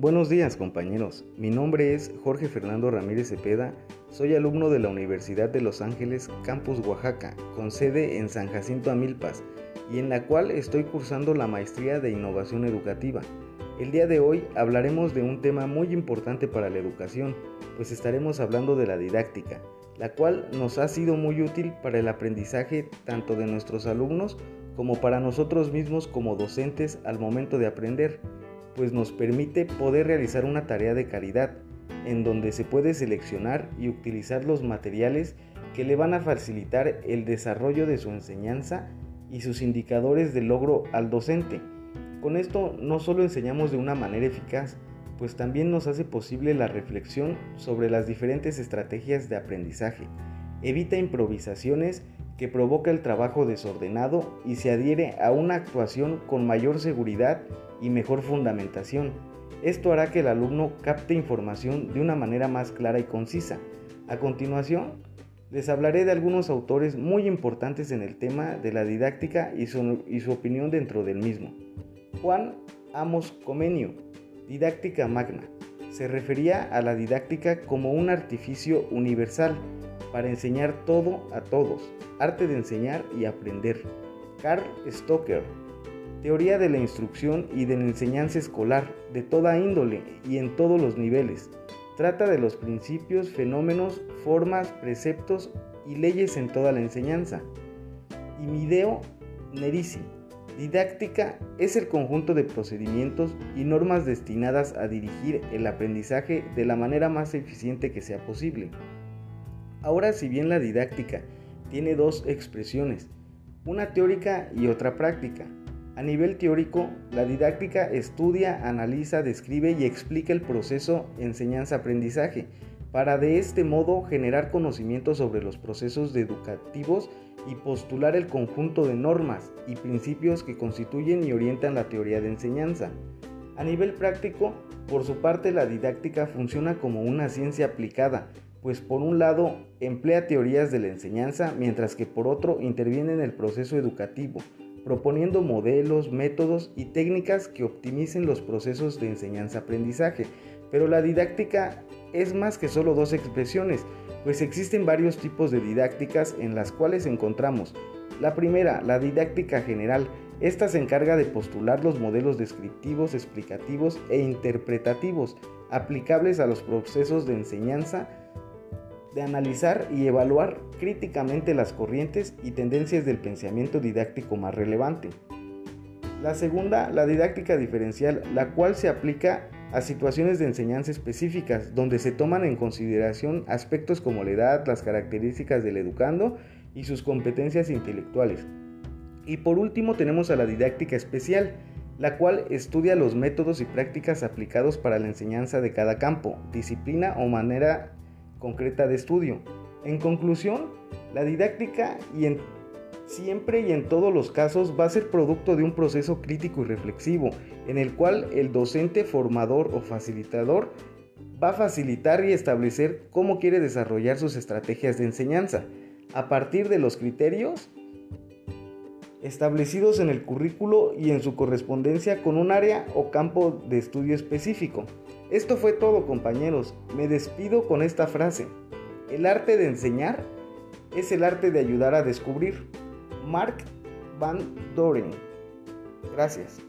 Buenos días compañeros, mi nombre es Jorge Fernando Ramírez Cepeda, soy alumno de la Universidad de Los Ángeles, Campus Oaxaca, con sede en San Jacinto Amilpas, y en la cual estoy cursando la maestría de innovación educativa. El día de hoy hablaremos de un tema muy importante para la educación, pues estaremos hablando de la didáctica, la cual nos ha sido muy útil para el aprendizaje tanto de nuestros alumnos como para nosotros mismos como docentes al momento de aprender pues nos permite poder realizar una tarea de calidad, en donde se puede seleccionar y utilizar los materiales que le van a facilitar el desarrollo de su enseñanza y sus indicadores de logro al docente. Con esto no solo enseñamos de una manera eficaz, pues también nos hace posible la reflexión sobre las diferentes estrategias de aprendizaje. Evita improvisaciones que provoca el trabajo desordenado y se adhiere a una actuación con mayor seguridad y mejor fundamentación. Esto hará que el alumno capte información de una manera más clara y concisa. A continuación, les hablaré de algunos autores muy importantes en el tema de la didáctica y su, y su opinión dentro del mismo. Juan Amos Comenio, Didáctica Magna. Se refería a la didáctica como un artificio universal para enseñar todo a todos, arte de enseñar y aprender. Carl Stoker, teoría de la instrucción y de la enseñanza escolar de toda índole y en todos los niveles. Trata de los principios, fenómenos, formas, preceptos y leyes en toda la enseñanza. Y Mideo Nerisi. Didáctica es el conjunto de procedimientos y normas destinadas a dirigir el aprendizaje de la manera más eficiente que sea posible. Ahora, si bien la didáctica tiene dos expresiones, una teórica y otra práctica, a nivel teórico, la didáctica estudia, analiza, describe y explica el proceso enseñanza-aprendizaje, para de este modo generar conocimiento sobre los procesos educativos y postular el conjunto de normas y principios que constituyen y orientan la teoría de enseñanza. A nivel práctico, por su parte, la didáctica funciona como una ciencia aplicada, pues por un lado emplea teorías de la enseñanza, mientras que por otro interviene en el proceso educativo, proponiendo modelos, métodos y técnicas que optimicen los procesos de enseñanza-aprendizaje. Pero la didáctica es más que solo dos expresiones, pues existen varios tipos de didácticas en las cuales encontramos la primera, la didáctica general. Esta se encarga de postular los modelos descriptivos, explicativos e interpretativos aplicables a los procesos de enseñanza de analizar y evaluar críticamente las corrientes y tendencias del pensamiento didáctico más relevante. La segunda, la didáctica diferencial, la cual se aplica a situaciones de enseñanza específicas, donde se toman en consideración aspectos como la edad, las características del educando y sus competencias intelectuales. Y por último tenemos a la didáctica especial, la cual estudia los métodos y prácticas aplicados para la enseñanza de cada campo, disciplina o manera concreta de estudio. En conclusión, la didáctica y en siempre y en todos los casos va a ser producto de un proceso crítico y reflexivo, en el cual el docente, formador o facilitador va a facilitar y establecer cómo quiere desarrollar sus estrategias de enseñanza, a partir de los criterios establecidos en el currículo y en su correspondencia con un área o campo de estudio específico. Esto fue todo compañeros, me despido con esta frase. El arte de enseñar es el arte de ayudar a descubrir. Mark Van Doren. Gracias.